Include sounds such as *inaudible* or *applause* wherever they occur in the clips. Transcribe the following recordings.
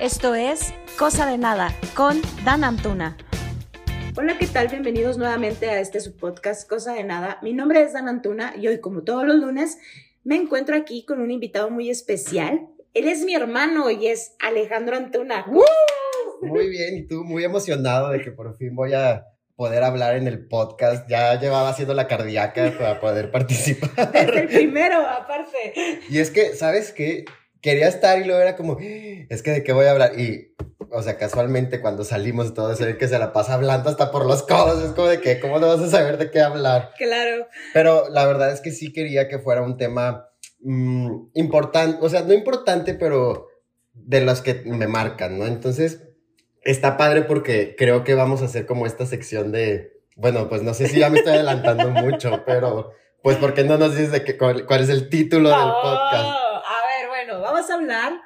Esto es Cosa de Nada con Dan Antuna. Hola, ¿qué tal? Bienvenidos nuevamente a este subpodcast Cosa de Nada. Mi nombre es Dan Antuna y hoy, como todos los lunes, me encuentro aquí con un invitado muy especial. Él es mi hermano y es Alejandro Antuna. Muy bien, y tú muy emocionado de que por fin voy a poder hablar en el podcast. Ya llevaba haciendo la cardíaca para poder participar. Desde el primero, aparte. Y es que, ¿sabes qué? Quería estar y luego era como, es que de qué voy a hablar. Y, o sea, casualmente cuando salimos todo se ve que se la pasa hablando hasta por los codos. Es como de que, ¿cómo no vas a saber de qué hablar? Claro. Pero la verdad es que sí quería que fuera un tema mm, importante, o sea, no importante, pero de los que me marcan, ¿no? Entonces, está padre porque creo que vamos a hacer como esta sección de, bueno, pues no sé si ya me estoy adelantando *laughs* mucho, pero pues ¿por qué no nos dices de que, cuál, cuál es el título del podcast? Oh, bueno, vamos a hablar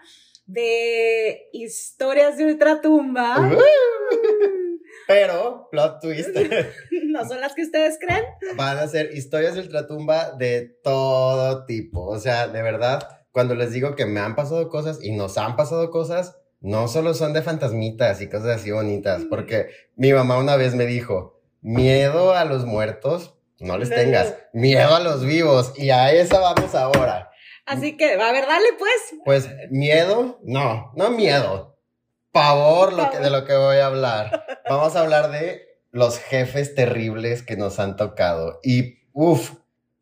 de historias de ultratumba. Uh. *laughs* Pero, plot twist, *laughs* ¿No son las que ustedes creen? van a ser historias de ultratumba de todo tipo. O sea, de verdad, cuando les digo que me han pasado cosas y nos han pasado cosas, no solo son de fantasmitas y cosas así bonitas, porque mi mamá una vez me dijo, miedo a los muertos, no les tengas, miedo a los vivos, y a esa vamos ahora. Así que, a ver, dale pues. Pues miedo, no, no miedo, pavor lo que, de lo que voy a hablar. Vamos a hablar de los jefes terribles que nos han tocado. Y, uff,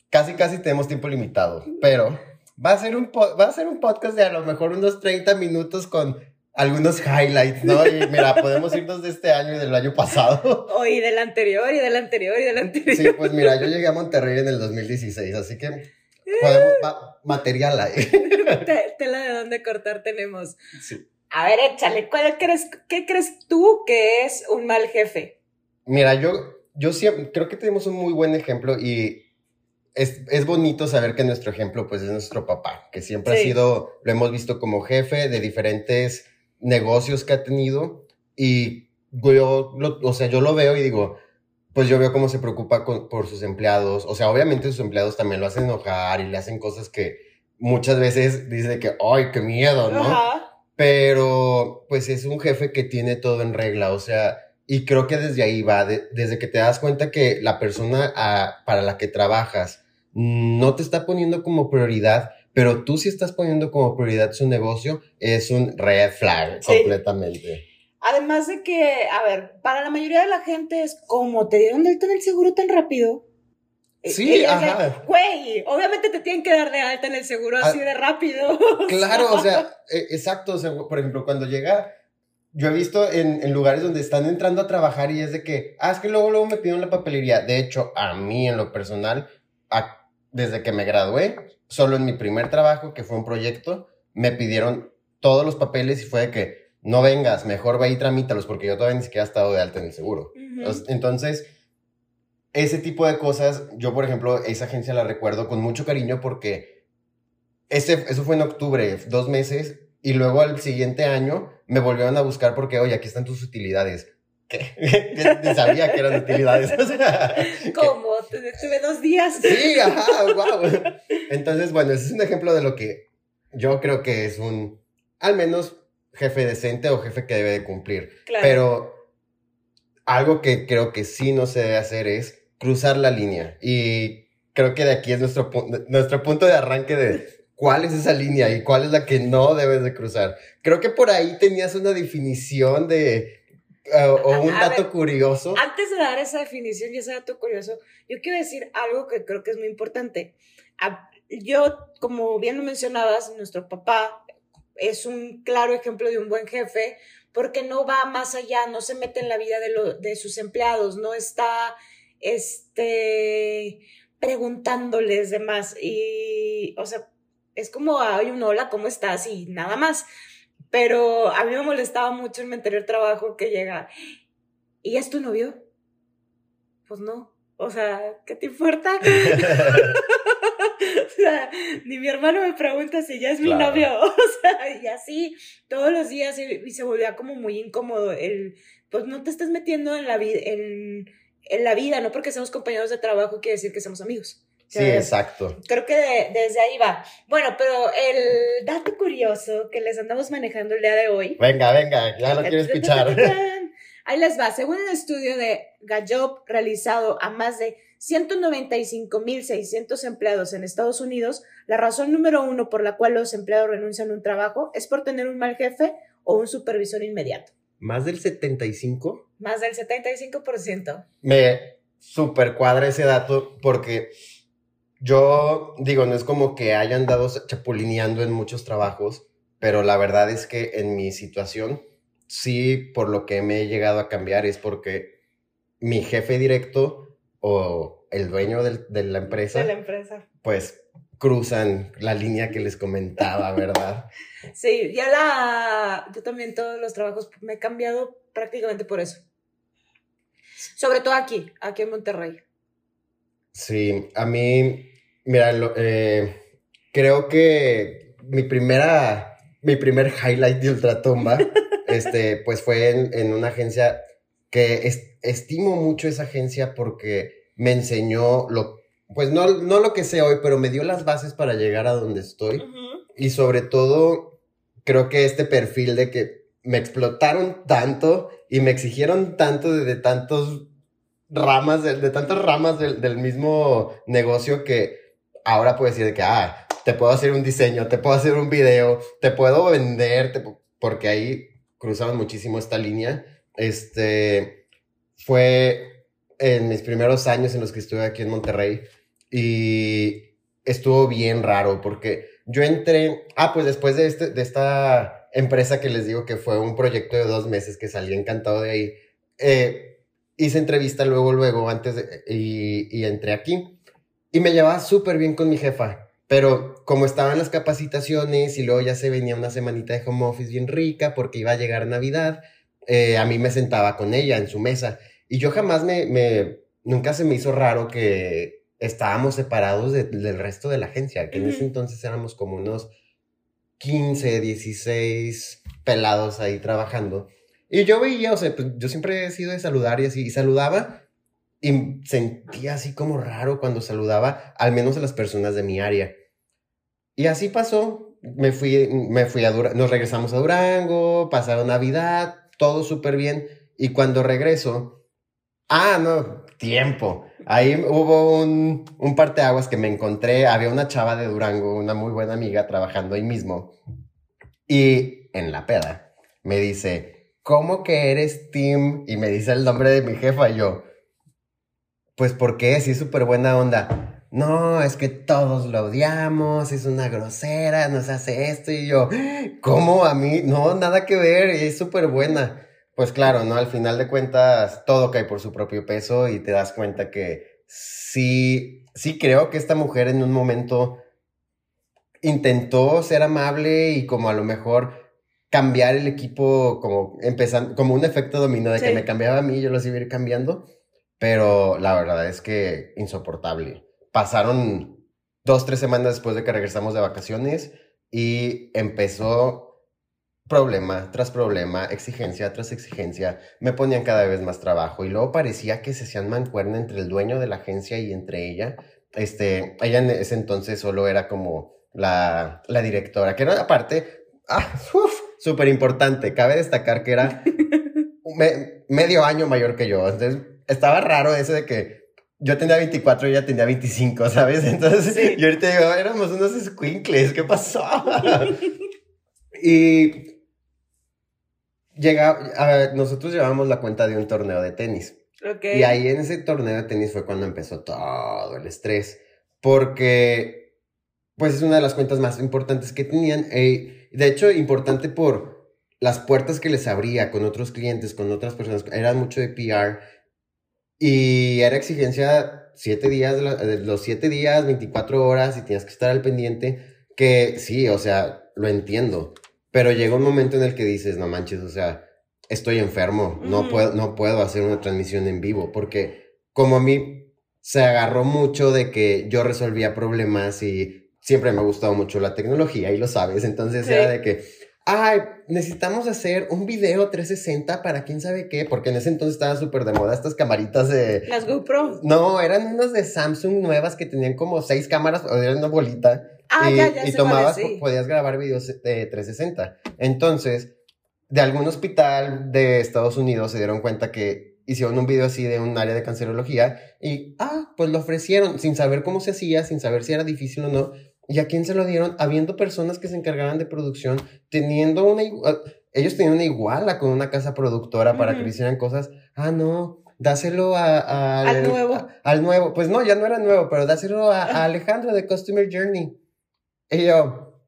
casi, casi tenemos tiempo limitado, pero va a ser un, va a ser un podcast de a lo mejor unos 30 minutos con algunos highlights, ¿no? Y mira, podemos irnos de este año y del año pasado. Oh, y del anterior, y del anterior, y del anterior. Sí, pues mira, yo llegué a Monterrey en el 2016, así que podemos, va- material ahí. *laughs* Te- Tela de dónde cortar tenemos. Sí. A ver, échale, ¿cuál crees, ¿qué crees tú que es un mal jefe? Mira, yo, yo siempre, creo que tenemos un muy buen ejemplo y es, es bonito saber que nuestro ejemplo pues es nuestro papá, que siempre Sí. ha sido, lo hemos visto como jefe de diferentes negocios que ha tenido y yo, lo- o sea, yo lo veo y digo, pues yo veo cómo se preocupa con- por sus empleados, o sea, obviamente sus empleados también lo hacen enojar y le hacen cosas que muchas veces dice que, ay, qué miedo, ¿no? Ajá. pero pues es un jefe que tiene todo en regla, o sea, y creo que desde ahí va, de- desde que te das cuenta que la persona a- para la que trabajas no te está poniendo como prioridad, pero tú sí estás poniendo como prioridad su negocio, es un red flag Sí. completamente. Además de que, a ver, para la mayoría de la gente es como te dieron de alta en el seguro tan rápido. Sí, es de, ajá. Güey, obviamente te tienen que dar de alta en el seguro así Ah, de rápido. *laughs* Claro, o sea, e- exacto, o sea, por ejemplo, cuando llega, yo he visto en, en lugares donde están entrando a trabajar y es de que, ah, es que luego, luego me pidieron la papelería. De hecho, a mí en lo personal, a- desde que me gradué, solo en mi primer trabajo, que fue un proyecto, me pidieron todos los papeles y fue de que, no vengas, mejor ve y tramítalos porque yo todavía ni siquiera he estado de alta en el seguro. Entonces, ese tipo de cosas, yo por ejemplo, esa agencia la recuerdo con mucho cariño porque ese, eso fue en octubre, dos meses, y luego al siguiente año me volvieron a buscar porque, oye, aquí están tus utilidades. ¿Qué? *laughs* Sabía que eran utilidades. O sea, *laughs* que- ¿Cómo? Tuve dos días. Sí, ajá, wow. Entonces, bueno, ese es un ejemplo de lo que yo creo que es un, al menos, jefe decente o jefe que debe de cumplir. Claro. Pero algo que creo que sí no se debe hacer es cruzar la línea. Y creo que de aquí es nuestro, pu- nuestro punto de arranque de cuál es esa línea y cuál es la que no debes de cruzar. Creo que por ahí tenías una definición de... eh, o un A dato ver, curioso. Antes de dar esa definición y ese dato curioso, yo quiero decir algo que creo que es muy importante. Yo, como bien lo mencionabas, nuestro papá es un claro ejemplo de un buen jefe porque no va más allá, no se mete en la vida de, lo- de sus empleados, no está este, preguntándoles demás. Y, o sea, es como, ay, un hola, ¿cómo estás? Y nada más. Pero a mí me molestaba mucho en mi anterior trabajo que llega, ¿y es tu novio? Pues no. O sea, ¿qué te importa? *laughs* *laughs* o sea, ni mi hermano me pregunta si ya es mi Claro. novio. *laughs* O sea, y así todos los días y, y se volvía como muy incómodo el, pues no te estás metiendo en la vida, en, en la vida, no porque seamos compañeros de trabajo quiere decir que somos amigos. Sí, exacto. Creo que desde ahí va. Bueno, pero el dato curioso que les andamos manejando el día de hoy. Venga, venga, ya lo quiero escuchar. Ahí les va. Según un estudio de Gallup realizado a más de 195.600 empleados en Estados Unidos, la razón número uno por la cual los empleados renuncian a un trabajo es por tener un mal jefe o un supervisor inmediato. ¿Más del 75? Más del 75%. Me super cuadra ese dato porque yo digo, no es como que haya andado chapulineando en muchos trabajos, pero la verdad es que en mi situación, sí, por lo que me he llegado a cambiar es porque mi jefe directo o el dueño de la empresa, de la empresa, pues cruzan la línea que les comentaba, ¿verdad? *laughs* sí, ya la, yo también todos los trabajos me he cambiado prácticamente por eso. Sobre todo aquí, aquí en Monterrey. Sí, a mí, mira, eh, creo que mi primera, mi primer highlight de Ultratumba, *laughs* este, pues fue en, una agencia que estimo mucho esa agencia porque me enseñó lo, pues no, no lo que sé hoy, pero me dio las bases para llegar a donde estoy. Y sobre todo, creo que este perfil de que me explotaron tanto y me exigieron tanto de, tantos ramas, de, de tantas ramas del, mismo negocio que ahora puedo decir de que, ah, te puedo hacer un diseño, te puedo hacer un video, te puedo vender, porque ahí cruzamos muchísimo esta línea. Este, fue en mis primeros años en los que estuve aquí en Monterrey y estuvo bien raro porque yo entré, ah, pues después de, este, de esta empresa que les digo que fue un proyecto de dos meses que salí encantado de ahí. Eh, hice entrevista luego, luego, antes de, y, y entré aquí. Y me llevaba súper bien con mi jefa. Pero como estaban las capacitaciones y luego ya se venía una semanita de home office bien rica porque iba a llegar Navidad, eh, a mí me sentaba con ella en su mesa. Y yo jamás me, me nunca se me hizo raro que estábamos separados del resto de la agencia, que en ese entonces éramos como unos 15, 16 pelados ahí trabajando. Y yo veía, o sea, pues yo siempre he sido de saludar y así, y saludaba y sentía así como raro cuando saludaba, al menos a las personas de mi área. Y así pasó, me fui, me fui a Durango, nos regresamos a Durango, pasaron Navidad, todo súper bien, y cuando regreso, ah, no, tiempo. Ahí hubo un, un parteaguas que me encontré. Había una chava de Durango, una muy buena amiga, trabajando ahí mismo. Y en la peda me dice, ¿cómo que eres Tim? Y me dice el nombre de mi jefa. Y yo, pues, ¿por qué? Sí, súper buena onda. No, es que todos lo odiamos, es una grosera, nos hace esto. Y yo, ¿cómo a mí? No, nada que ver, es súper buena. Pues claro, ¿no? Al final de cuentas, todo cae por su propio peso y te das cuenta que sí, sí creo que esta mujer en un momento intentó ser amable y como a lo mejor cambiar el equipo como empezando, como un efecto dominó de que me cambiaba a mí, yo los iba a ir cambiando, pero la verdad es que insoportable. Pasaron dos, tres semanas después de que regresamos de vacaciones y empezó problema tras problema, exigencia tras exigencia, me ponían cada vez más trabajo y luego parecía que se hacían mancuerna entre el dueño de la agencia y entre ella. Este, ella en ese entonces solo era como la, la directora, que era aparte, ah, súper importante. Cabe destacar que era *laughs* medio año mayor que yo. Entonces, estaba raro eso de que yo tenía 24 y ella tenía 25, ¿sabes? Entonces, yo ahorita digo, éramos unos squinkles, ¿qué pasó? *laughs* y llega, a ver, nosotros llevamos la cuenta de un torneo de tenis. Y ahí en ese torneo de tenis fue cuando empezó todo el estrés. Porque, pues es una de las cuentas más importantes que tenían. Eh, de hecho, importante por las puertas que les abría con otros clientes, con otras personas. Era mucho de PR. Y era exigencia siete días, los siete días, 24 horas y tenías que estar al pendiente. Que sí, o sea, lo entiendo. Pero llega un momento en el que dices, no manches, o sea, estoy enfermo, no, puedo, no puedo hacer una transmisión en vivo, porque como a mí se agarró mucho de que yo resolvía problemas y siempre me ha gustado mucho la tecnología y lo sabes, entonces era de que, ay, necesitamos hacer un video 360 para quién sabe qué, porque en ese entonces estaban súper de moda estas camaritas de... Las GoPro. No, eran unas de Samsung nuevas que tenían como seis cámaras, o eran una bolita. Ah, y, ya, ya y tomabas, sí. podías grabar videos de 360. Entonces, de algún hospital de Estados Unidos se dieron cuenta que hicieron un video así de un área de cancerología y, ah, pues lo ofrecieron sin saber cómo se hacía, sin saber si era difícil o no. ¿Y a quién se lo dieron? Habiendo personas que se encargaban de producción, teniendo una... ah, Ellos tenían una iguala con una casa productora para que Ujú. le hicieran cosas. Ah, no, dáselo a, a- Al nuevo. a- al nuevo. Pues no, ya no era nuevo, pero dáselo a, a Alejandro de Customer Journey. Y yo,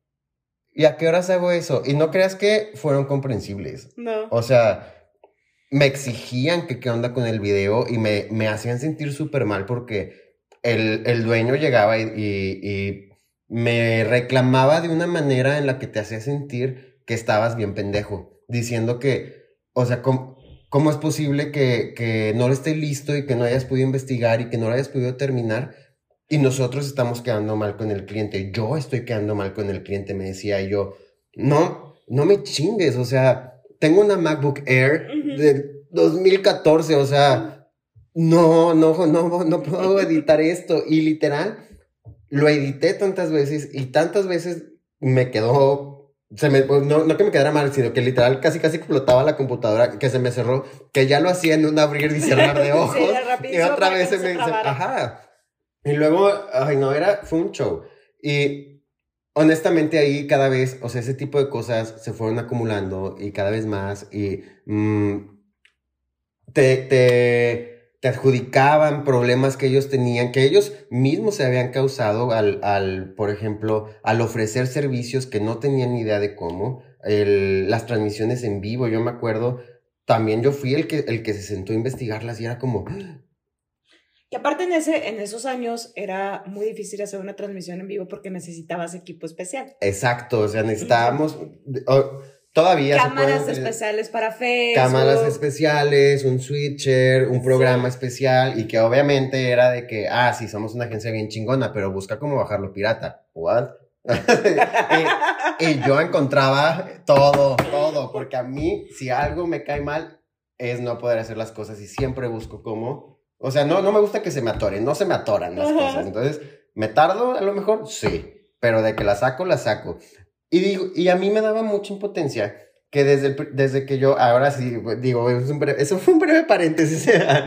¿y a qué horas hago eso? Y no creas que fueron comprensibles. No. O sea, me exigían que qué onda con el video y me, me hacían sentir súper mal porque el, el dueño llegaba y, y- y me reclamaba de una manera en la que te hacía sentir que estabas bien pendejo, diciendo que, o sea, ¿cómo, cómo es posible que, que no esté listo y que no hayas podido investigar y que no lo hayas podido terminar? Y nosotros estamos quedando mal con el cliente. Yo estoy quedando mal con el cliente, me decía y yo. No, no me chingues. O sea, tengo una MacBook Air del 2014. O sea, no, no, no, no puedo *laughs* editar esto. Y literal, lo edité tantas veces y tantas veces me quedó. Se me, pues, no, no que me quedara mal, sino que literal casi casi explotaba la computadora, que se me cerró, que ya lo hacía en un abrir y cerrar de *laughs* ojos. Sí, y otra vez se me. se ajá. Y luego, ay, no, era, fue un show. Y honestamente ahí cada vez, o sea, ese tipo de cosas se fueron acumulando y cada vez más y mm, te, te, te adjudicaban problemas que ellos tenían, que ellos mismos se habían causado al, al por ejemplo, al ofrecer servicios que no tenían ni idea de cómo, el- las transmisiones en vivo, yo me acuerdo, también yo fui el que, el que se sentó a investigarlas y era como, Y aparte en, ese, en esos años era muy difícil hacer una transmisión en vivo porque necesitabas equipo especial. exacto, o sea, necesitábamos, todavía se Cámaras pueden- especiales para Facebook. cámaras especiales, un switcher, un Sí. programa especial y que obviamente era de que, ah, sí, somos una agencia bien chingona, pero busca cómo bajarlo pirata. ¿What? *laughs* y, y yo encontraba todo, todo, porque a mí, si algo me cae mal, es no poder hacer las cosas y siempre busco cómo. O sea, no, no me gusta que se me atoren, no se me atoran las Ajá. cosas. Entonces, ¿me tardo a lo mejor? Sí, pero de que la saco, la saco. Y digo, y a mí me daba mucha impotencia que desde, el desde que yo, ahora sí, digo, es un breve- eso fue un breve paréntesis,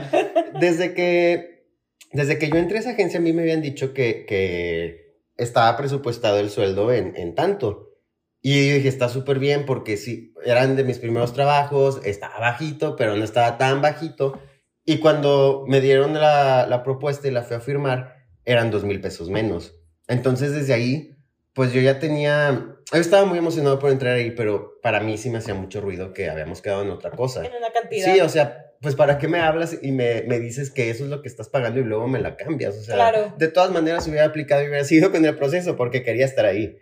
*laughs* desde que, desde que yo entré a esa agencia, a mí me habían dicho que, que estaba presupuestado el sueldo en, en tanto. Y yo dije, está súper bien porque sí, eran de mis primeros trabajos, estaba bajito, pero no estaba tan bajito. Y cuando me dieron la, la propuesta y la fui a firmar, eran dos mil pesos menos. Entonces desde ahí, pues yo ya tenía, yo estaba muy emocionado por entrar ahí, pero para mí sí me hacía mucho ruido que habíamos quedado en otra cosa. En una cantidad. Sí, o sea, pues para qué me hablas y me, me dices que eso es lo que estás pagando y luego me la cambias. O sea, Claro. de todas maneras hubiera aplicado y hubiera *laughs* sido con el proceso porque quería estar ahí.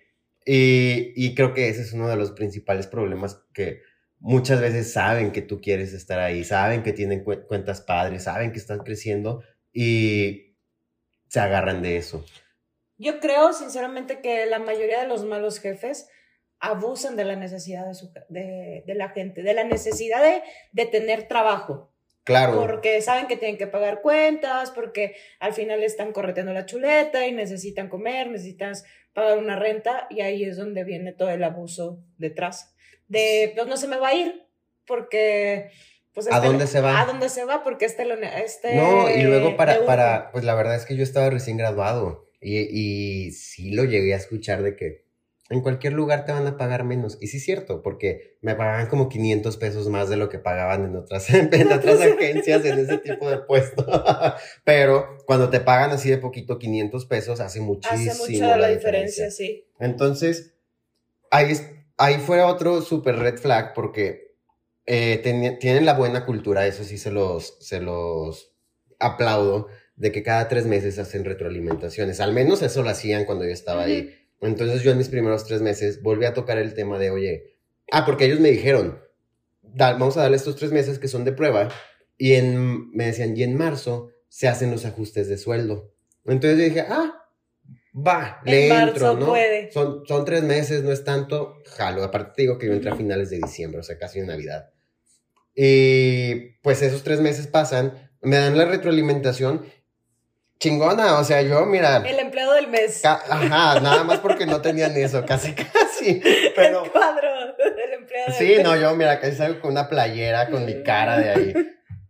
Y, y creo que ese es uno de los principales problemas que muchas veces saben que tú quieres estar ahí, saben que tienen cu- cuentas padres, saben que están creciendo y se agarran de eso. Yo creo, sinceramente, que la mayoría de los malos jefes abusan de la necesidad de, su- de, de la gente, de la necesidad de, de tener trabajo, Claro. porque saben que tienen que pagar cuentas, porque al final están correteando la chuleta y necesitan comer, necesitan pagar una renta y ahí es donde viene todo el abuso detrás. De, pues no se me va a ir porque... Pues, ¿A este- dónde se va? ¿A dónde se va? Porque este... este No, y luego para, para, pues la verdad es que yo estaba recién graduado y, y sí lo llegué a escuchar de que en cualquier lugar te van a pagar menos. Y sí es cierto, porque me pagaban como 500 pesos más de lo que pagaban en otras, *laughs* en otras agencias en ese tipo de puesto. *laughs* Pero cuando te pagan así de poquito 500 pesos, hace muchísimo Hace mucho la, diferencia, sí. entonces, ahí, ahí fue otro super red flag porque eh, tienen la buena cultura, eso sí se los, se los aplaudo, de que cada tres meses hacen retroalimentaciones. Al menos eso lo hacían cuando yo estaba ahí. Entonces yo en mis primeros tres meses volví a tocar el tema de, oye, ah, porque ellos me dijeron, "Da- vamos a darle estos tres meses que son de prueba y en, me decían, y en marzo se hacen los ajustes de sueldo. Entonces yo dije, ah, va, En le marzo entro, ¿no? puede. Son, son tres meses, no es tanto, jalo. Aparte te digo que yo entré a finales de diciembre, o sea, casi en Navidad. Y pues esos tres meses pasan, me dan la retroalimentación chingona, o sea, yo, mira, El empleado del mes. ajá, nada más porque no tenían eso, casi, *laughs* casi. Pero El cuadro del empleado del sí, mes. no, yo, mira, casi salgo con una playera con mi cara de ahí.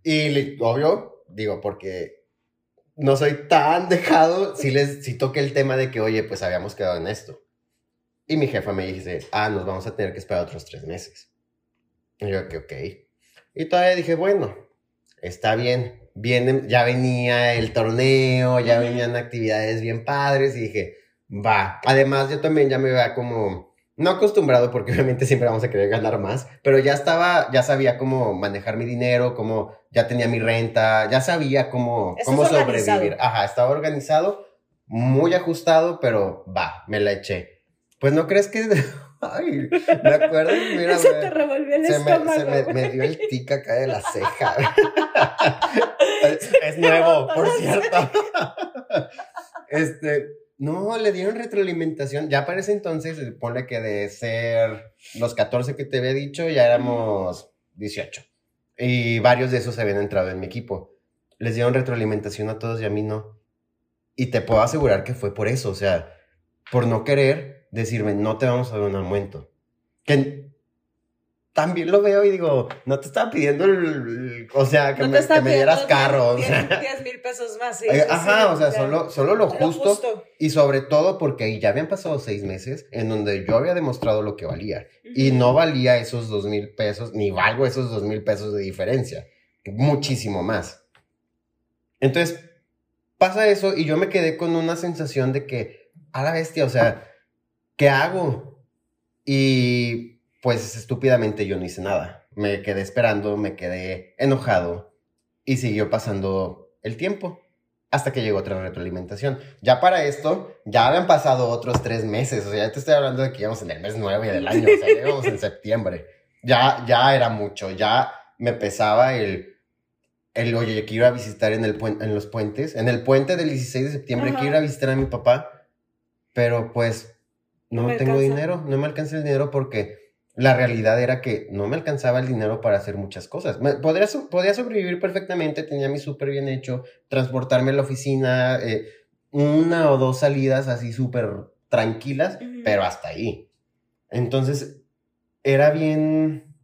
Y obvio, digo, porque no soy tan dejado, sí les, sí toqué el tema de que, oye, pues habíamos quedado en esto. Y mi jefa me dice, ah, nos vamos a tener que esperar otros tres meses. Y yo, que ok. Y todavía dije, bueno, está bien. Viene, ya venía el torneo, ya venían actividades bien padres y dije, va. Además, yo también ya me veía como, no acostumbrado porque *laughs* obviamente siempre vamos a querer ganar más, pero ya estaba, ya sabía cómo manejar mi dinero, cómo ya tenía mi renta, ya sabía cómo, cómo organizado. sobrevivir. Ajá, estaba organizado, muy ajustado, pero va, me la eché. Pues no crees que... *laughs* Ay, me acuerdo, mira, Se me- te revolvió el se me, estómago. se me- me dio el tic acá de la ceja. *laughs* es, es nuevo, por cierto. *laughs* este, no, le dieron retroalimentación. Ya para ese entonces, se pone que de ser los 14 que te había dicho, ya éramos 18. Y varios de esos habían entrado en mi equipo. Les dieron retroalimentación a todos y a mí no. Y te puedo asegurar que fue por eso, o sea, por no querer decirme, no te vamos a dar un aumento. Que también lo veo y digo, no te estaba pidiendo el, o sea, que, No me, que me dieras carro, o sea. 10 mil pesos más. sí, Ajá, sí, o sea, solo, solo lo lo justo, y sobre todo porque ya habían pasado seis meses en donde yo había demostrado lo que valía y no valía esos dos mil pesos, ni valgo esos dos mil pesos de diferencia, muchísimo más. Entonces, pasa eso y yo me quedé con una sensación de que, a la bestia, o sea, ¿qué hago? Y pues estúpidamente yo no hice nada. Me quedé esperando, me quedé enojado y siguió pasando el tiempo hasta que llegó otra retroalimentación. Ya para esto, ya habían pasado otros tres meses. O sea, ya te estoy hablando de que íbamos en el mes nueve del año. O sea, íbamos en *laughs* septiembre. Ya, ya era mucho. Ya me pesaba el, el oye, que iba a visitar en, el en los puentes. En el puente del 16 de septiembre que iba a visitar a mi papá. Pero pues no, No me tengo alcanza. dinero. No me alcanza el dinero porque la realidad era que no me alcanzaba el dinero para hacer muchas cosas. Me- podría, podía sobrevivir perfectamente, tenía mi súper bien hecho, transportarme a la oficina, eh, una o dos salidas así súper tranquilas, pero hasta ahí. Entonces, era bien,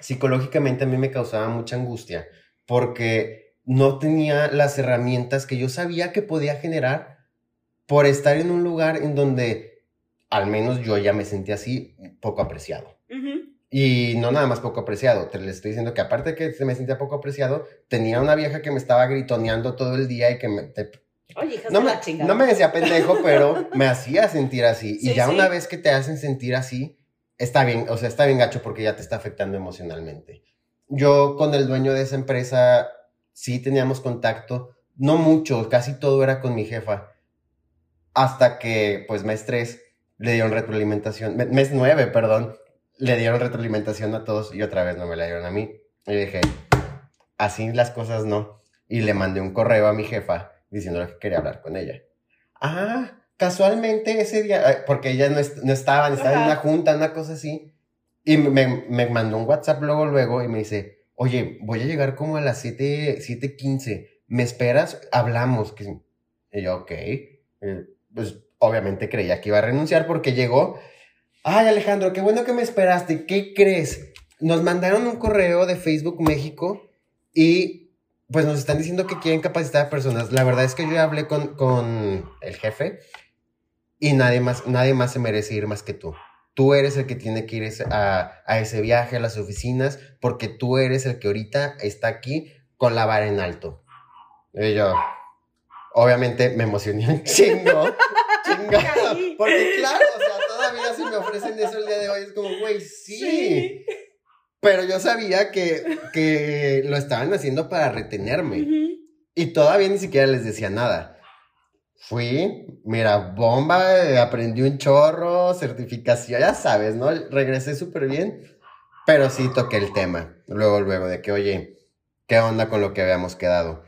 psicológicamente a mí me causaba mucha angustia porque no tenía las herramientas que yo sabía que podía generar por estar en un lugar en donde al menos yo ya me sentía así poco apreciado. Ujú. Y no nada más poco apreciado, te les estoy diciendo que aparte de que se me sentía poco apreciado, tenía una vieja que me estaba gritoneando todo el día y que me, te- Oye, hijas no, me, la no me decía pendejo, pero me hacía sentir así. *laughs* y Sí, ya sí. una vez que te hacen sentir así, está bien, o sea, está bien gacho porque ya te está afectando emocionalmente. Yo con el dueño de esa empresa sí teníamos contacto, no mucho, casi todo era con mi jefa. Hasta que, pues, mes 3 le dieron retroalimentación, me- mes 9, perdón, le dieron retroalimentación a todos y otra vez no me la dieron a mí. Y dije, así las cosas no. Y le mandé un correo a mi jefa diciéndole que quería hablar con ella. Ah, casualmente ese día, porque ella no, est- no estaba, estaba en una junta, una cosa así. Y me, me mandó un WhatsApp luego, luego y me dice, oye, voy a llegar como a las 7, 7.15. ¿Me esperas? Hablamos. Y yo, ok. Eh, pues obviamente creía que iba a renunciar porque llegó. Ay, Alejandro, qué bueno que me esperaste. ¿Qué crees? Nos mandaron un correo de Facebook México y pues nos están diciendo que quieren capacitar a personas. La verdad es que yo ya hablé con, con el jefe y nadie más, nadie más se merece ir más que tú. Tú eres el que tiene que ir a, a ese viaje, a las oficinas, porque tú eres el que ahorita está aquí con la vara en alto. Y yo, obviamente me emocioné un *laughs* chingo, chingado, *laughs* Caí. porque claro, o sea, todavía si me ofrecen eso el día de hoy es como, güey, sí. Sí. Pero yo sabía que, que lo estaban haciendo para retenerme. Y todavía ni siquiera les decía nada. Fui, mira, bomba, eh, aprendí un chorro, certificación, ya sabes, ¿no? Regresé súper bien, pero sí toqué el tema. Luego, luego, de que, oye, ¿qué onda con lo que habíamos quedado?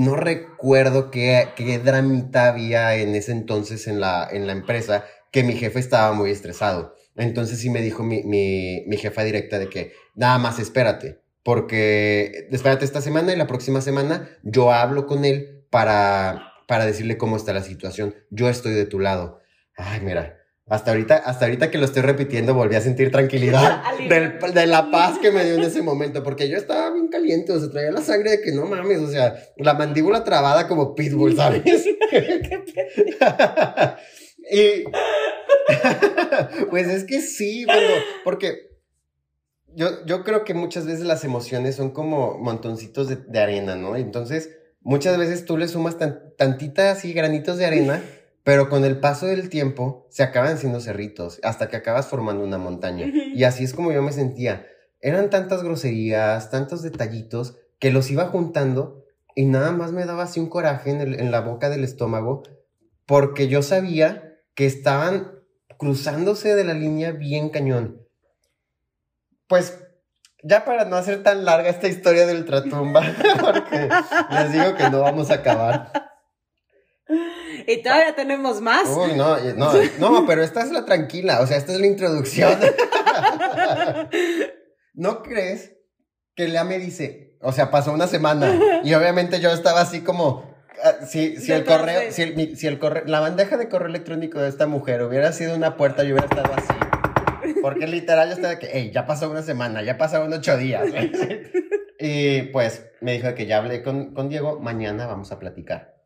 No recuerdo qué, qué dramita había en ese entonces en la, en la empresa, que mi jefe estaba muy estresado. Entonces sí me dijo mi, mi, mi jefa directa de que nada más espérate, porque espérate esta semana y la próxima semana yo hablo con él para, para decirle cómo está la situación. Yo estoy de tu lado. Ay, mira, hasta ahorita, hasta ahorita que lo estoy repitiendo, volví a sentir tranquilidad *laughs* del, de la paz que me dio en ese momento, porque yo estaba bien caliente, o sea, traía la sangre de que no mames, o sea, la mandíbula trabada como pitbull, ¿sabes? *laughs* y *laughs* pues es que sí, bueno, porque yo, yo creo que muchas veces las emociones son como montoncitos de, de arena, ¿no? Entonces, muchas veces tú le sumas tan, tantitas así granitos de arena, pero con el paso del tiempo se acaban siendo cerritos, hasta que acabas formando una montaña. Y así es como yo me sentía. Eran tantas groserías, tantos detallitos, que los iba juntando y nada más me daba así un coraje en, el, en la boca del estómago, porque yo sabía que estaban cruzándose de la línea bien cañón. Pues ya para no hacer tan larga esta historia del ultratumba, *laughs* porque les digo que no vamos a acabar. Y todavía tenemos más. Uy, no, no, no, pero esta es la tranquila, o sea, esta es la introducción. *laughs* ¿No crees que Lea me dice, o sea, pasó una semana y obviamente yo estaba así como, ah, si, si el correo, si el, si el correo, la bandeja de correo electrónico de esta mujer hubiera sido una puerta, yo hubiera estado así. Porque literal yo estaba de que, hey, ya pasó una semana, ya pasaron ocho días. *laughs* y pues me dijo que ya hablé con, con Diego, mañana vamos a platicar.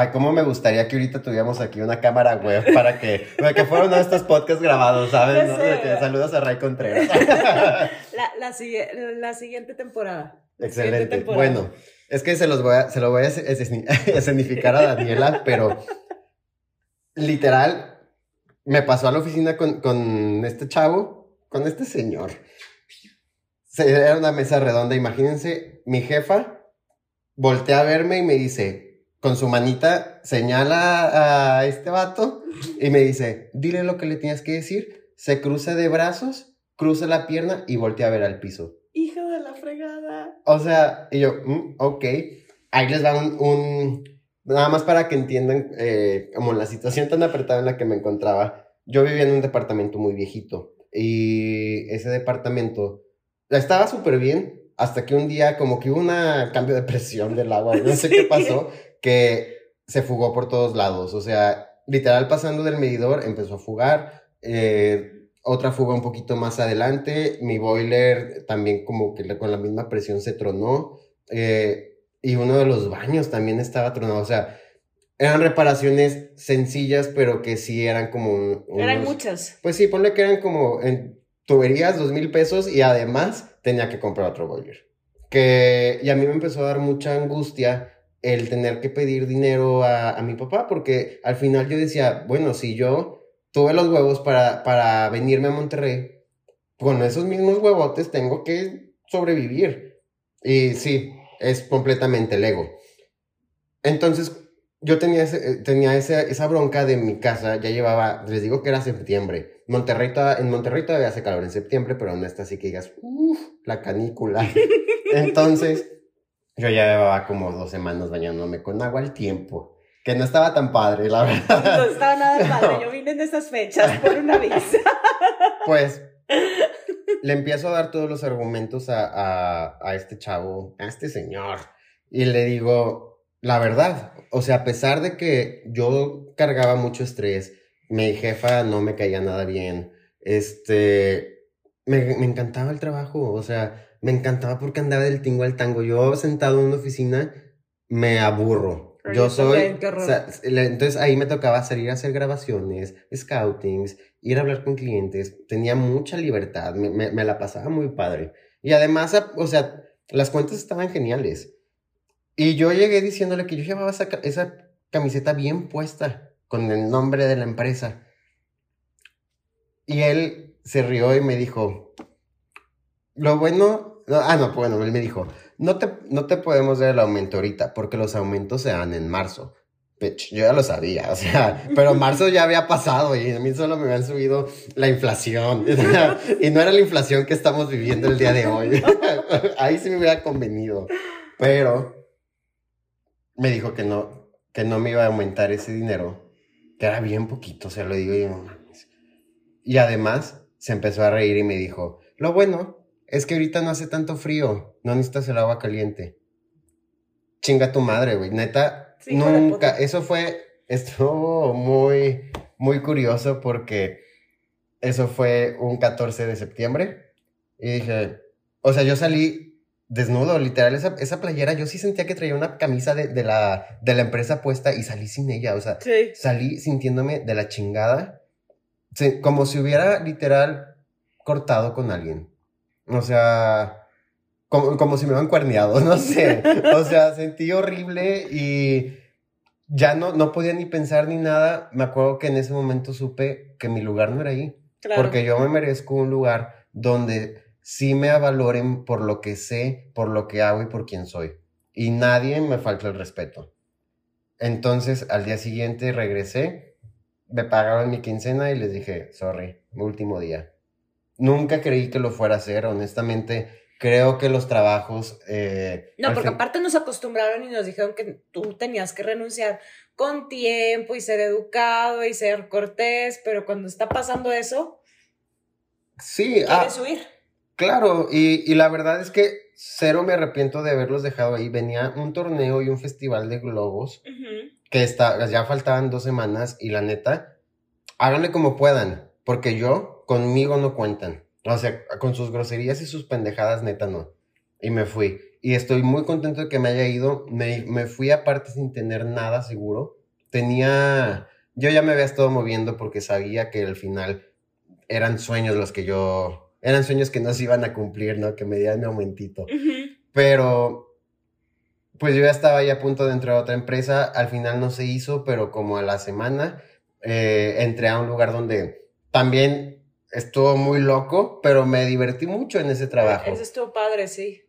Ay, cómo me gustaría que ahorita tuviéramos aquí una cámara web para que, para que fuera uno de estos podcasts grabados, ¿sabes? ¿no? De que saludos a Ray Contreras. *laughs* La, la, la siguiente temporada. La Excelente. siguiente temporada. Bueno, es que se los voy a, se lo voy a es- esceni- *laughs* escenificar a Daniela, pero literal me pasó a la oficina con, con este chavo, con este señor. Se- Era una mesa redonda, imagínense, mi jefa voltea a verme y me dice, con su manita, señala a este vato y me dice, dile lo que le tienes que decir, se cruza de brazos, cruza la pierna y voltea a ver al piso. Hijo de la fregada. O sea, y yo, mm, ok. Ahí les va un, un- Nada más para que entiendan eh, como la situación tan apretada en la que me encontraba. Yo vivía en un departamento muy viejito y ese departamento estaba súper bien hasta que un día como que hubo un cambio de presión del agua, no sé qué *laughs* pasó, que se fugó por todos lados. O sea, literal pasando del medidor empezó a fugar. eh, otra fuga un poquito más adelante. Mi boiler también como que con la misma presión se tronó. eh, y uno de los baños también estaba tronado. O sea, eran reparaciones sencillas, pero que sí eran como... Eran muchas. Pues sí, ponle que eran como en tuberías, dos mil pesos y además tenía que comprar otro boiler. Que, y a mí me empezó a dar mucha angustia el tener que pedir dinero a, a mi papá, porque al final yo decía, bueno, si yo tuve los huevos para, para venirme a Monterrey, con esos mismos huevotes tengo que sobrevivir. Y sí, es completamente el ego. Entonces, yo tenía, ese- eh, tenía esa, esa bronca de mi casa, ya llevaba, les digo que era septiembre. Monterrey toda- en Monterrey todavía hace calor en septiembre, pero no está así que digas, uff, la canícula. *laughs* Entonces, yo ya llevaba como dos semanas bañándome con agua al tiempo, que no estaba tan padre, la No verdad. estaba nada *laughs* padre. Yo vine en esas fechas por una visa. *laughs* Pues, le empiezo a dar todos los argumentos a, a, a este chavo, a este señor, y le digo, la verdad, o sea, a pesar de que yo cargaba mucho estrés, mi jefa no me caía nada bien, este, me, me encantaba el trabajo, o sea, me encantaba porque andaba del tingo al tango. Yo sentado en una oficina me aburro. Yo soy, o sea, entonces ahí me tocaba salir a hacer grabaciones, scoutings, ir a hablar con clientes. Tenía mucha libertad, me, me- me la pasaba muy padre. Y además, o sea, las cuentas estaban geniales. Y yo llegué diciéndole que yo llevaba esa camiseta bien puesta con el nombre de la empresa. Y él se rió y me dijo, lo bueno, no, ah, no, bueno, él me dijo, no te, no te podemos dar el aumento ahorita porque los aumentos se dan en marzo. Bitch, yo ya lo sabía, o sea, *laughs* pero marzo ya había pasado y a mí solo me habían subido la inflación. *laughs* y no era la inflación que estamos viviendo el día de hoy. *laughs* Ahí sí me hubiera convenido. Pero me dijo que no, que no me iba a aumentar ese dinero, que era bien poquito, o sea, lo digo. Y además se empezó a reír y me dijo, lo bueno es que ahorita no hace tanto frío, no necesitas el agua caliente. Chinga tu madre, güey, neta, nunca, eso fue, estuvo muy, muy curioso porque eso fue un 14 de septiembre y dije, o sea, yo salí desnudo, literal, esa, esa, playera, yo sí sentía que traía una camisa de, de, la, de la empresa puesta y salí sin ella, o sea, salí sintiéndome de la chingada, como si hubiera literal cortado con alguien. O sea, como, como si me hubieran cuerneado, *laughs* no sé. O sea, sentí horrible y ya no, no podía ni pensar ni nada. Me acuerdo que en ese momento supe que mi lugar no era ahí. Porque yo me merezco un lugar donde sí me avaloren por lo que sé, por lo que hago y por quién soy. Y nadie me falta el respeto. Entonces, al día siguiente regresé, me pagaron mi quincena y les dije, sorry, último día. Nunca creí que lo fuera a hacer, honestamente. Creo que los trabajos... Eh, no, porque aparte nos acostumbraron y nos dijeron que tú tenías que renunciar con tiempo y ser educado y ser cortés, pero cuando está pasando eso, sí, ah, quieres huir. Claro, y, la verdad es que cero me arrepiento de haberlos dejado ahí. Venía un torneo y un festival de globos que está, ya faltaban dos semanas y la neta, háganle como puedan, porque yo, conmigo no cuentan. O sea, con sus groserías y sus pendejadas, neta no. Y me fui. Y estoy muy contento de que me haya ido. Me, me fui aparte sin tener nada seguro. Tenía, yo ya me había estado moviendo porque sabía que al final eran sueños los que yo eran sueños que no se iban a cumplir, ¿no? Que me dieran mi aumentito. Pero, pues yo ya estaba ahí a punto de entrar a otra empresa, al final no se hizo, pero como a la semana eh, entré a un lugar donde también estuvo muy loco, pero me divertí mucho en ese trabajo. Eso estuvo padre, sí.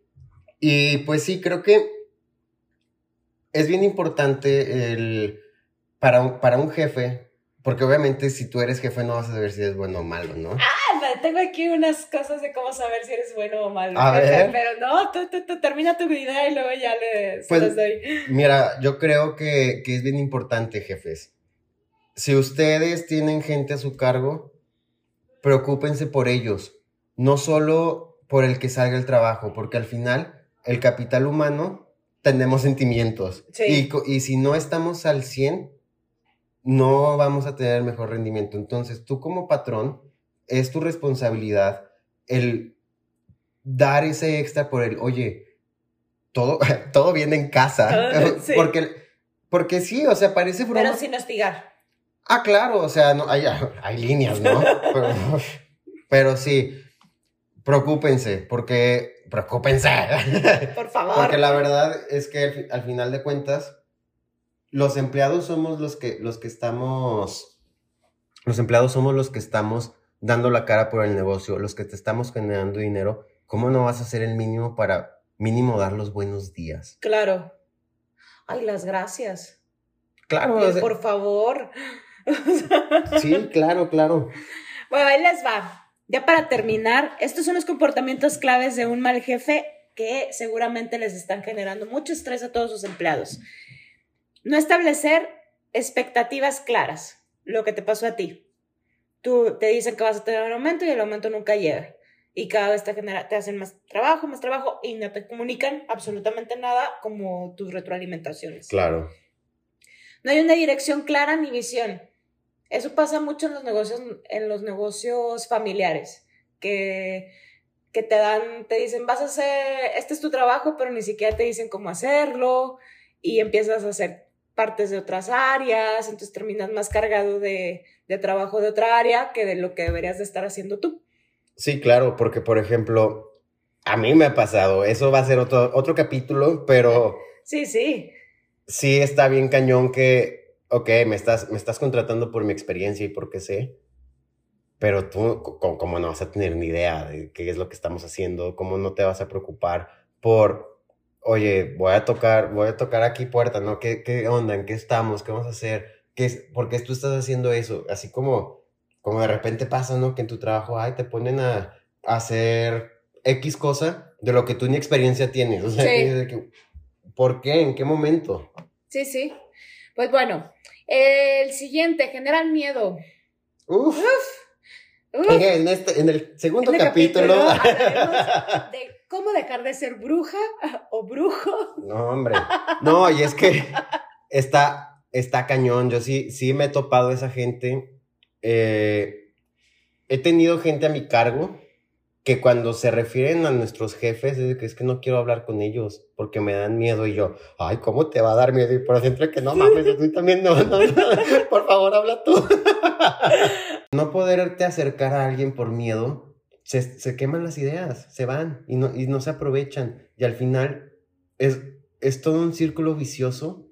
Y pues sí, creo que es bien importante el, para, para un jefe, porque obviamente si tú eres jefe no vas a saber si es bueno o malo, ¿no? Ah, tengo aquí unas cosas de cómo saber si eres bueno o malo. A ver. Pero no, tú, tú, termina tu idea y luego ya les, pues, doy. Mira, yo creo que, que es bien importante, jefes. Si ustedes tienen gente a su cargo, preocúpense por ellos. No solo por el que salga el trabajo, porque al final el capital humano tenemos sentimientos. Sí. Y, y si no estamos al 100, no vamos a tener mejor rendimiento. Entonces, tú como patrón, es tu responsabilidad el dar ese extra por el, oye, todo, *laughs* todo viene en casa. *laughs* Porque, porque sí, o sea, parece broma. Pero sin hostigar. Ah, claro, o sea, no, hay, *laughs* hay líneas, ¿no? *laughs* pero, sí, preocúpense, porque, preocúpense. *laughs* Por favor. Porque la verdad es que al, final de cuentas, los empleados somos los que, los que estamos, los empleados somos los que estamos dando la cara por el negocio, los que te estamos generando dinero, ¿cómo no vas a hacer el mínimo para mínimo dar los buenos días? Claro. Ay, las gracias. Claro. por favor. Sí, claro, claro. Bueno, ahí les va. Ya para terminar, estos son los comportamientos claves de un mal jefe que seguramente les están generando mucho estrés a todos sus empleados. No establecer expectativas claras, lo que te pasó a ti tú te dicen que vas a tener un aumento y el aumento nunca llega. Y cada vez te, genera, te hacen más trabajo, más trabajo y no te comunican absolutamente nada como tus retroalimentaciones. Claro. No hay una dirección clara ni visión. Eso pasa mucho en los negocios, en los negocios familiares, que, que te dan, te dicen, vas a hacer, este es tu trabajo, pero ni siquiera te dicen cómo hacerlo y empiezas a hacer partes de otras áreas, entonces terminas más cargado de, de trabajo de otra área que de lo que deberías de estar haciendo tú. Sí, claro, porque por ejemplo, a mí me ha pasado, eso va a ser otro, otro capítulo, pero... Sí, sí. Sí está bien cañón que, ok, me estás, me estás contratando por mi experiencia y porque sé, pero tú, como no vas a tener ni idea de qué es lo que estamos haciendo, cómo no te vas a preocupar por, oye, voy a tocar, voy a tocar aquí puerta, ¿no? ¿Qué, qué onda? ¿En qué estamos? ¿Qué vamos a hacer? ¿Qué es, ¿por qué tú estás haciendo eso? Así como, como de repente pasa, ¿no? Que en tu trabajo, ay, te ponen a, hacer X cosa de lo que tú ni experiencia tienes. O sea, sí. ¿por qué? ¿En qué momento? Sí, sí. Pues bueno, el siguiente, generan miedo. Uf. En, este, en el segundo capítulo. *laughs* de cómo dejar de ser bruja o brujo. No, hombre. No, y es que está, está cañón. Yo sí, sí me he topado esa gente. Eh, he tenido gente a mi cargo que cuando se refieren a nuestros jefes es que es que no quiero hablar con ellos porque me dan miedo y yo, ay, ¿cómo te va a dar miedo? Y por siempre que no mames, *laughs* a también no, no, por favor habla tú. *laughs* no poderte acercar a alguien por miedo, se, se, queman las ideas, se van y no, y no se aprovechan y al final es, es todo un círculo vicioso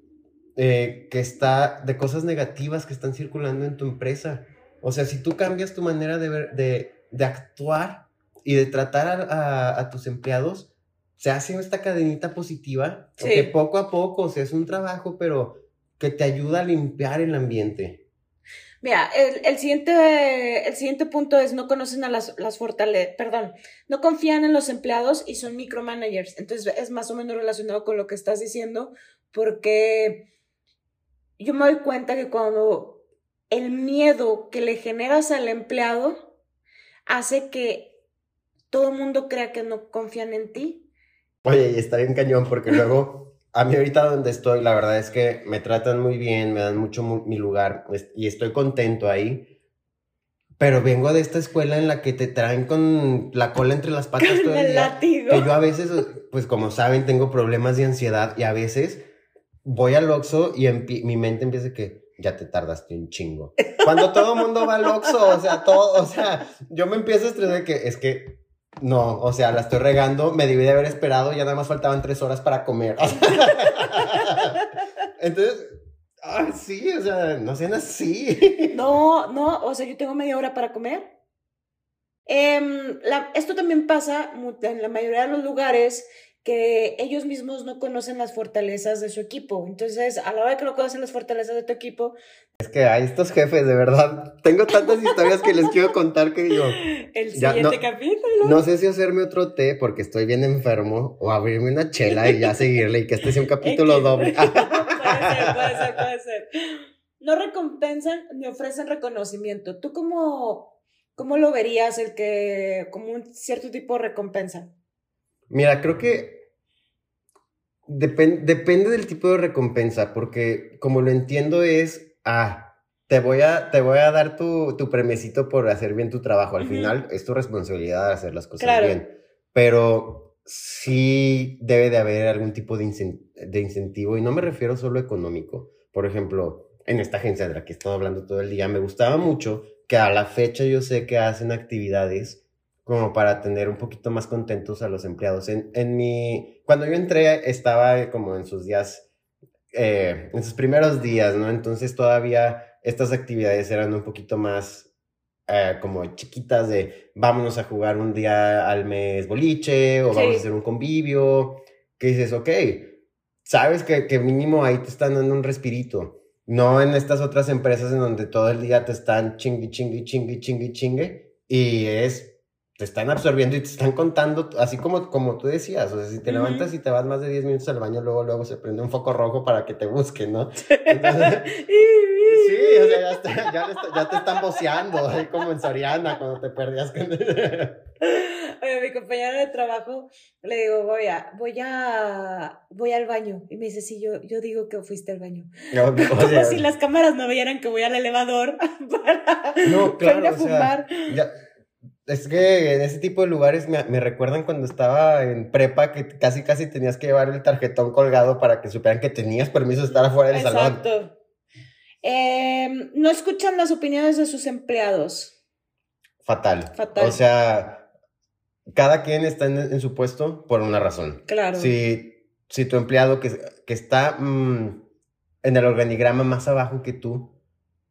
eh, que está de cosas negativas que están circulando en tu empresa. O sea, si tú cambias tu manera de, ver, de, de actuar, y de tratar a, tus empleados, se hace esta cadenita positiva, que poco a poco, o sea, es un trabajo, pero que te ayuda a limpiar el ambiente. Mira, el, siguiente, el siguiente punto es no conocen a las, las fortalezas, perdón, no confían en los empleados y son micromanagers. Entonces es más o menos relacionado con lo que estás diciendo, porque yo me doy cuenta que cuando el miedo que le generas al empleado hace que todo el mundo crea que no confían en ti. Oye, y está bien cañón porque *laughs* luego, a mí ahorita donde estoy, la verdad es que me tratan muy bien, me dan mucho mi lugar y estoy contento ahí. Pero vengo de esta escuela en la que te traen con la cola entre las patas *laughs* todo el día. Que yo a veces, pues como saben, tengo problemas de ansiedad y a veces voy al Oxxo y mi mente empieza que ya te tardaste un chingo. Cuando todo el mundo va al Oxxo, o sea, todo, o sea, yo me empiezo a estresar que es que no, o sea, la estoy regando, me debí de haber esperado, ya nada más faltaban tres horas para comer. *laughs* Entonces, ah, sí, o sea, no sean así. *laughs* No, no, o sea, yo tengo media hora para comer. Em, esto también pasa en la mayoría de los lugares que ellos mismos no conocen las fortalezas de su equipo. Entonces, a la hora que no conocen las fortalezas de tu equipo... Es que hay estos jefes, de verdad. Tengo tantas historias que les quiero contar que digo... *laughs* El siguiente capítulo. No sé si hacerme otro té porque estoy bien enfermo o abrirme una chela y ya seguirle y que este sea un capítulo *laughs* doble. *laughs* puede ser, puede ser, puede ser. No recompensan ni ofrecen reconocimiento. ¿Tú cómo, cómo lo verías el que... como un cierto tipo de recompensa? Mira, creo que depende del tipo de recompensa, porque como lo entiendo es, ah, te voy a, te voy a dar tu, tu premiecito por hacer bien tu trabajo. Al final es tu responsabilidad hacer las cosas bien. Pero sí debe de haber algún tipo de, de incentivo, y no me refiero solo económico. Por ejemplo, en esta agencia de la que he estado hablando todo el día, me gustaba mucho que a la fecha yo sé que hacen actividades como para tener un poquito más contentos a los empleados. En, en mi, cuando yo entré estaba como en sus días, eh, en sus primeros días, ¿no? Entonces todavía estas actividades eran un poquito más eh, como chiquitas de vámonos a jugar un día al mes boliche o vamos a hacer un convivio, que dices, ok, sabes que, que mínimo ahí te están dando un respirito. No en estas otras empresas en donde todo el día te están chingui, chingui, chingui, chingui, chingue. Y es te están absorbiendo y te están contando, así como, como tú decías, o sea, si te levantas y te vas más de 10 minutos al baño, luego, luego se prende un foco rojo para que te busquen, ¿no? *laughs* Entonces, *laughs* sí, o sea, ya, ya, ya, te están boceando, ahí como en Soriana, cuando te perdías. Oye, mi compañera de trabajo, le digo, voy a, voy a, voy al baño. Y me dice, sí, yo, yo digo que fuiste al baño. No, *laughs* como si las cámaras no vieran que voy al elevador para, no, claro, ir a fumar. ya, es que en ese tipo de lugares me, me, recuerdan cuando estaba en prepa que casi casi tenías que llevar el tarjetón colgado para que supieran que tenías permiso de estar afuera del salón. Exacto. Em, no escuchan las opiniones de sus empleados. Fatal. Fatal. O sea, cada quien está en, su puesto por una razón. Claro. Si, si tu empleado que, que está mm, en el organigrama más abajo que tú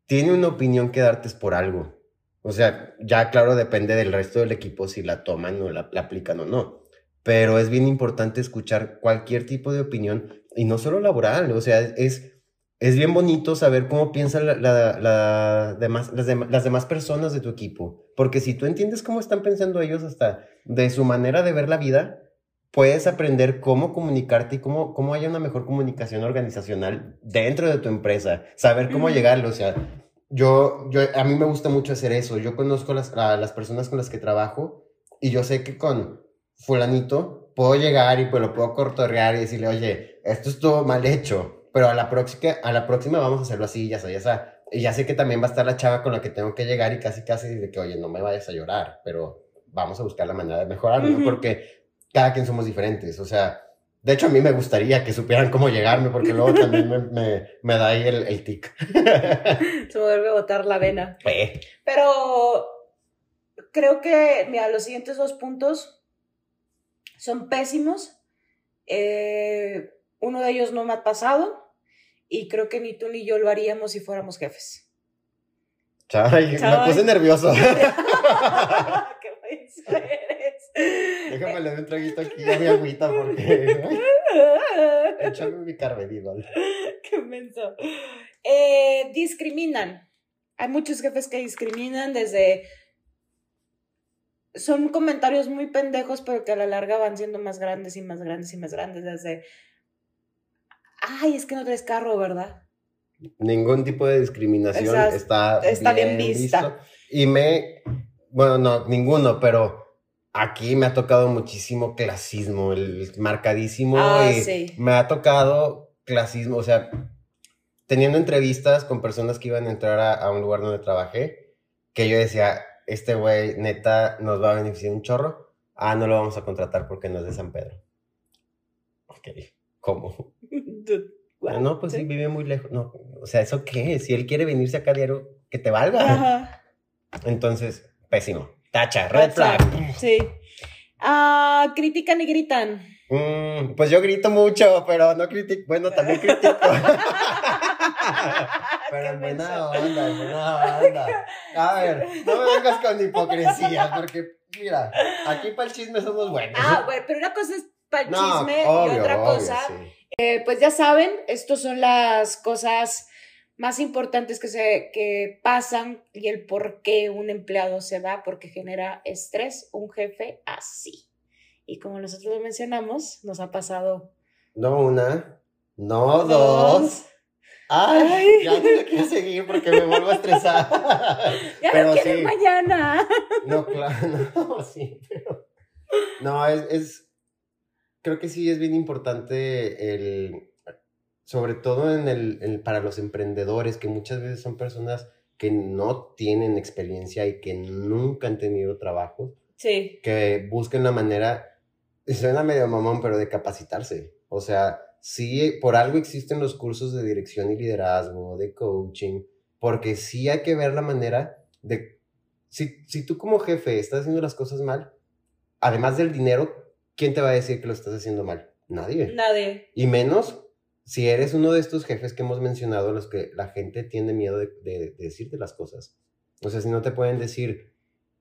tiene una opinión que darte es por algo. O sea, ya claro, depende del resto del equipo si la toman o la, aplican o no. Pero es bien importante escuchar cualquier tipo de opinión y no solo laboral. O sea, es, es bien bonito saber cómo piensan la, la, demás, las, las demás personas de tu equipo. Porque si tú entiendes cómo están pensando ellos hasta de su manera de ver la vida, puedes aprender cómo comunicarte y cómo, cómo haya una mejor comunicación organizacional dentro de tu empresa, saber cómo llegarlo, o sea, yo, yo, a mí me gusta mucho hacer eso, yo conozco las, a las personas con las que trabajo y yo sé que con fulanito puedo llegar y pues lo puedo cortorrear y decirle, oye, esto estuvo mal hecho, pero a la próxima, a la próxima vamos a hacerlo así, ya sé, ya sé. Y ya sé que también va a estar la chava con la que tengo que llegar y casi casi de que, oye, no me vayas a llorar, pero vamos a buscar la manera de mejorarlo, ¿no? Porque cada quien somos diferentes, o sea, de hecho a mí me gustaría que supieran cómo llegarme, porque luego también me, me, me da ahí el, el tic. *laughs* Se me vuelve a botar la vena. Eh, Pero creo que, mira, los siguientes dos puntos son pésimos. Eh, uno de ellos no me ha pasado y creo que ni tú ni yo lo haríamos si fuéramos jefes. Chay, me puse nervioso. *laughs* ¡Qué! *laughs* Déjame le doy un traguito aquí a mi agüita porque... Échame mi carvedidol. ¡Qué menso! Eh, discriminan. Hay muchos jefes que discriminan desde... Son comentarios muy pendejos, pero que a la larga van siendo más grandes y más grandes y más grandes. Desde... Ay, es que no traes carro, ¿verdad? Ningún tipo de discriminación está, Está bien vista. visto. Y me, bueno, no, ninguno, pero aquí me ha tocado muchísimo clasismo, el marcadísimo. Ah, y sí. Me ha tocado clasismo, o sea, teniendo entrevistas con personas que iban a entrar a, a un lugar donde trabajé, que yo decía, este güey neta nos va a beneficiar un chorro. Ah, no lo vamos a contratar porque no es de San Pedro. Ok, ¿cómo? *laughs* What? No, pues sí, vive muy lejos. No, o sea, ¿eso qué? Si él quiere venirse acá diario, que te valga. Ajá. Entonces, pésimo. Tacha, red flag. Sí. Ah, critican y gritan. Mm, pues yo grito mucho, pero no critico. Bueno, también critico. *laughs* pero en buena onda, en buena onda. A ver, no me vengas con hipocresía, porque mira, aquí para el chisme somos buenos. Ah, bueno, pero una cosa es para el no, chisme obvio, y otra obvio, cosa. sí. Eh, pues ya saben, estas son las cosas más importantes que, se, que pasan y el por qué un empleado se va, porque genera estrés un jefe así. Y como nosotros lo mencionamos, nos ha pasado No una, no dos. Ay, Ay. ya no quiero seguir porque me vuelvo a estresar. *laughs* Ya Pero no quiero sí. mañana. No, claro, *laughs* no, sí, pero... No, es, es... Creo que sí es bien importante el... Sobre todo en el, el- para los emprendedores, que muchas veces son personas que no tienen experiencia y que nunca han tenido trabajo, Sí, que busquen la manera, suena medio mamón, pero de capacitarse. O sea, sí, por algo existen los cursos de dirección y liderazgo, de coaching, porque sí hay que ver la manera de, si, si tú como jefe estás haciendo las cosas mal, además del dinero, ¿quién te va a decir que lo estás haciendo mal? Nadie. nadie. Y menos si eres uno de estos jefes que hemos mencionado, los que la gente tiene miedo de, de- de decirte las cosas. O sea, si no te pueden decir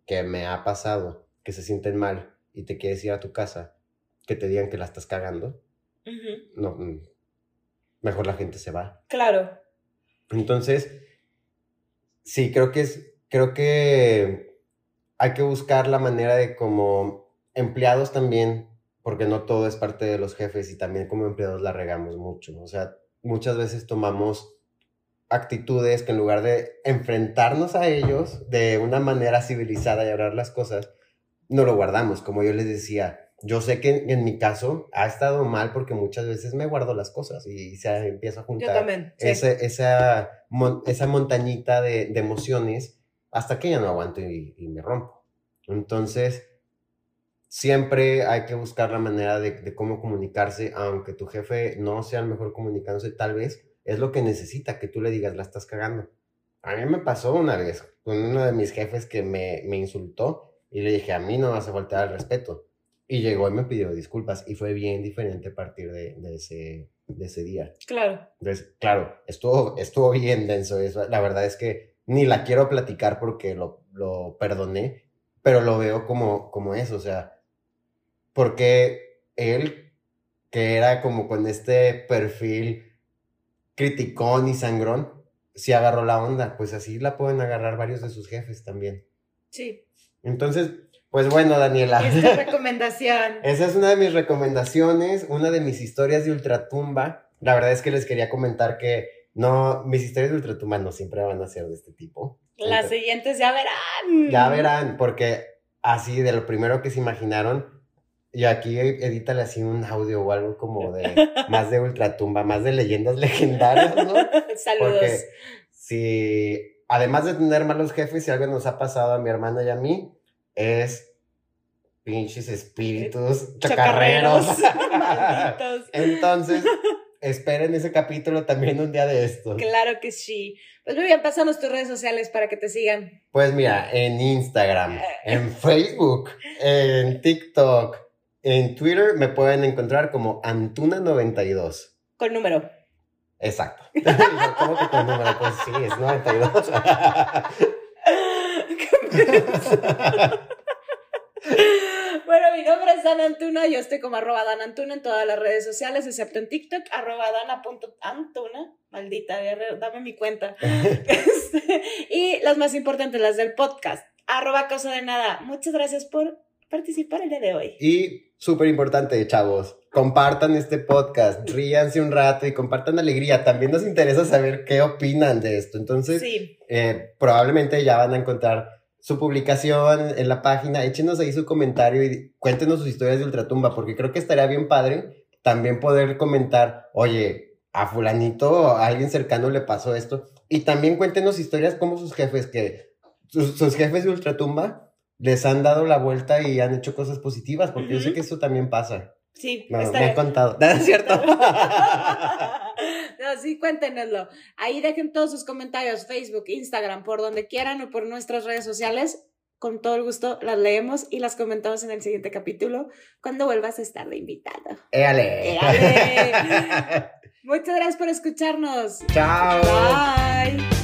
que me ha pasado, que se sienten mal y te quieres ir a tu casa, que te digan que la estás cagando, no, mm, mejor la gente se va. Claro. Entonces, sí, creo que es, creo que hay que buscar la manera de como empleados también, porque no todo es parte de los jefes y también como empleados la regamos mucho. O sea, muchas veces tomamos actitudes que en lugar de enfrentarnos a ellos de una manera civilizada y hablar las cosas, no lo guardamos. Como yo les decía, yo sé que en mi caso ha estado mal porque muchas veces me guardo las cosas y se empieza a juntar también. sí. ese- esa, mon- esa montañita de, de emociones hasta que ya no aguanto y, y me rompo. Entonces, siempre hay que buscar la manera de, de cómo comunicarse, aunque tu jefe no sea el mejor comunicándose, tal vez es lo que necesita que tú le digas, la estás cagando. A mí me pasó una vez con uno de mis jefes que me, me insultó y le dije, a mí no vas a faltar al respeto. Y llegó y me pidió disculpas y fue bien diferente a partir de, de ese, de ese día. Claro. Entonces, claro, estuvo, estuvo bien denso eso. La verdad es que ni la quiero platicar porque lo, lo perdoné, pero lo veo como, como eso, o sea, porque él, que era como con este perfil criticón y sangrón, sí agarró la onda, pues así la pueden agarrar varios de sus jefes también. Sí. Entonces, Pues bueno, Daniela. Esta *laughs* recomendación. Esa es una de mis recomendaciones, una de mis historias de ultratumba. La verdad es que les quería comentar que no, mis historias de ultratumba no siempre van a ser de este tipo. Las Entonces, siguientes ya verán. Ya verán, porque así de lo primero que se imaginaron, y aquí edítale así un audio o algo como de *laughs* más de ultratumba, más de leyendas legendarias, ¿no? *laughs* Saludos. Porque si, además de tener malos jefes, si algo nos ha pasado a mi hermana y a mí, es pinches espíritus chocarreros. *laughs* Malditos. Entonces, esperen ese capítulo también un día de estos. Claro que sí. Pues muy bien, pásanos tus redes sociales para que te sigan. Pues mira, en Instagram, en Facebook, en TikTok, en Twitter me pueden encontrar como Antuna92. Con número. Exacto. *laughs* ¿Cómo que con número? Pues sí, es 92. *laughs* Bueno, mi nombre es Dan Antuna, yo estoy como arroba Dan Antuna en todas las redes sociales, excepto en TikTok, arroba dana.antuna, maldita, dame mi cuenta. *laughs* Este, y las más importantes, las del podcast, arroba cosa de nada. Muchas gracias por participar el día de hoy. Y súper importante, chavos, compartan este podcast, ríanse un rato y compartan alegría. También nos interesa saber qué opinan de esto. Entonces, Sí, eh, probablemente ya van a encontrar su publicación en la página. Échenos ahí su comentario y cuéntenos sus historias de ultratumba, porque creo que estaría bien padre también poder comentar, oye, a fulanito, a alguien cercano le pasó esto. Y también cuéntenos historias como sus jefes, que sus, sus jefes de ultratumba les han dado la vuelta y han hecho cosas positivas, porque yo sé que eso también pasa. sí, Me, está me han contado. *laughs* ¿No es cierto? *laughs* No, sí, cuéntenoslo. Ahí dejen todos sus comentarios, Facebook, Instagram, por donde quieran o por nuestras redes sociales. Con todo el gusto las leemos y las comentamos en el siguiente capítulo cuando vuelvas a estar de invitado. Éale. Éale. *laughs* Muchas gracias por escucharnos. Chao. Bye.